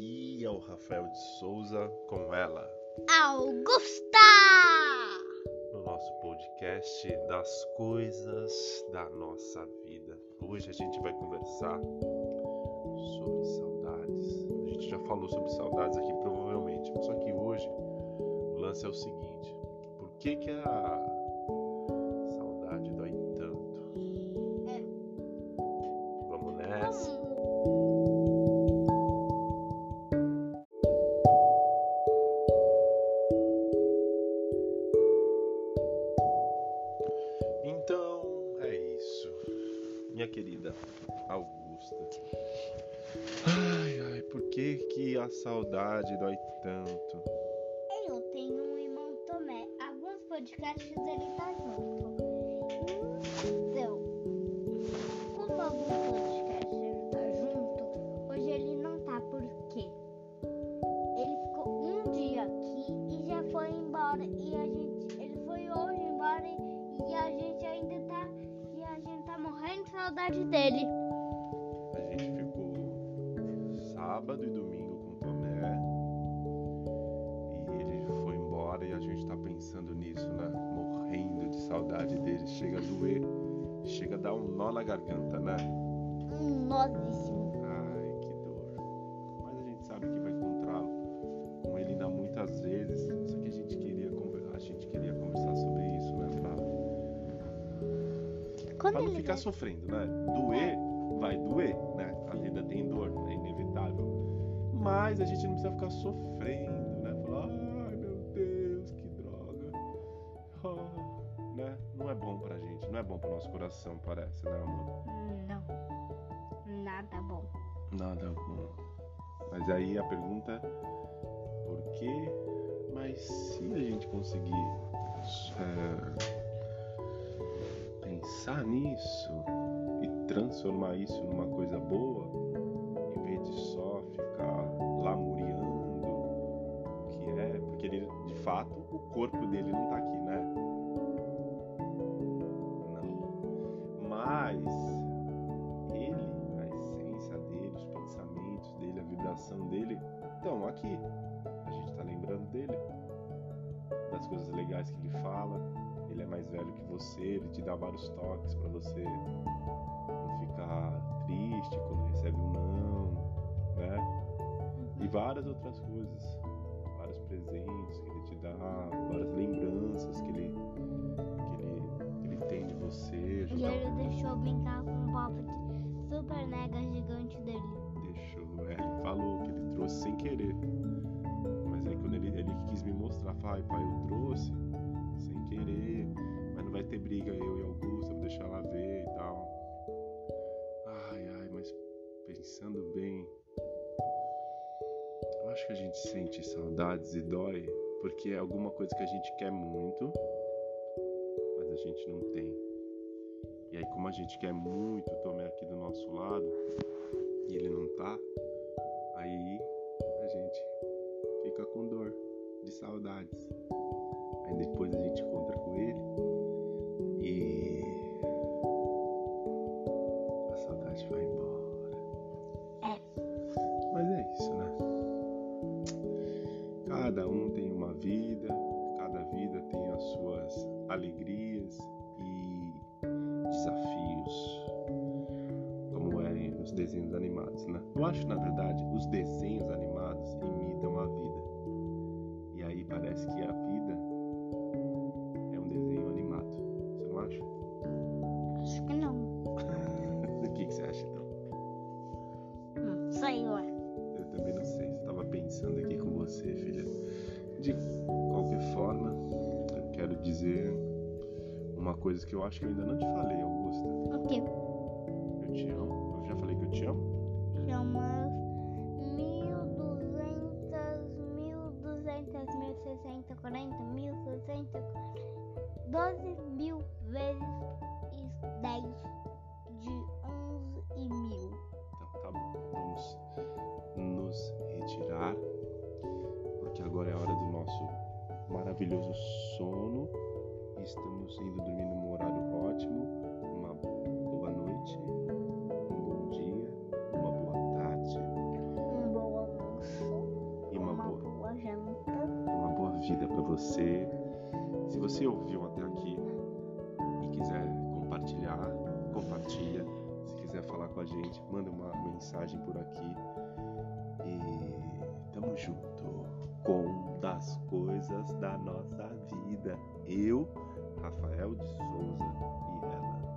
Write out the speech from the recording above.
Aqui é o Rafael de Souza com ela, Augusta! no nosso podcast das coisas da nossa vida. Hoje a gente vai conversar sobre saudades. A gente já falou sobre saudades aqui provavelmente, só que hoje o lance é o seguinte: por que que a Augusta. Ai, ai, por que que a saudade dói tanto? Eu tenho um irmão Tomé. Alguns podcasts ele tá saudade dele. A gente ficou sábado e domingo com o Tomé e ele foi embora e a gente tá pensando nisso, né? Morrendo de saudade dele. Chega a doer, chega a dar um nó na garganta, né? Um nozíssimo. Ai, Quando pra não ficar sofrendo, né? Doer, vai doer, né? A vida tem dor, é inevitável. Mas a gente não precisa ficar sofrendo, né? Falar, ai meu Deus, que droga. Ah, né? Não é bom pra gente, não é bom pro nosso coração, parece, né, amor? Não. Nada bom. Nada bom. Mas aí a pergunta é por quê? Mas se a gente conseguir é, pensar nisso e transformar isso numa coisa boa, em vez de só ficar lamuriando o que é, porque ele, de fato, o corpo dele não tá aqui, né? Não. Mas ele, a essência dele, os pensamentos dele, a vibração dele estão aqui. A gente tá lembrando dele, das coisas legais que ele fala. Mais velho que você, ele te dá vários toques pra você não ficar triste quando recebe um não, né? E várias outras coisas, vários presentes que ele te dá, várias lembranças que ele que ele, que ele tem de você. E ajudar- ele deixou brincar com o pop super mega gigante dele. Deixou, é, ele falou que ele trouxe sem querer. Mas aí quando ele, ele quis me mostrar, falei, pai, eu trouxe ter briga eu e Augusta, vou deixar ela ver e tal. Ai, ai, mas pensando bem, eu acho que a gente sente saudades e dói porque é alguma coisa que a gente quer muito, mas a gente não tem. E aí, como a gente quer muito o Cada um tem uma vida, cada vida tem as suas alegrias e desafios, como é nos desenhos animados, né? Eu acho, na verdade, os desenhos animados imitam a vida. E aí parece que a vida é um desenho animado. Você não acha? Acho que não. O que, que você acha então? Não sei, ué. Eu uma coisa que eu acho que eu ainda não te falei, Augusta. O quê? Eu te amo. Eu já falei que eu te amo? Chama 1200, 1200, 1060, 40, 1640. 12 mil vezes e 10 de 11 e mil. Então tá bom. Vamos nos retirar. Porque agora é a hora do nosso maravilhoso sono. Vida para você. Se você ouviu até aqui e quiser compartilhar, compartilha. Se quiser falar com a gente, manda uma mensagem por aqui. E tamo junto com das coisas da nossa vida. Eu, Rafael de Souza e ela.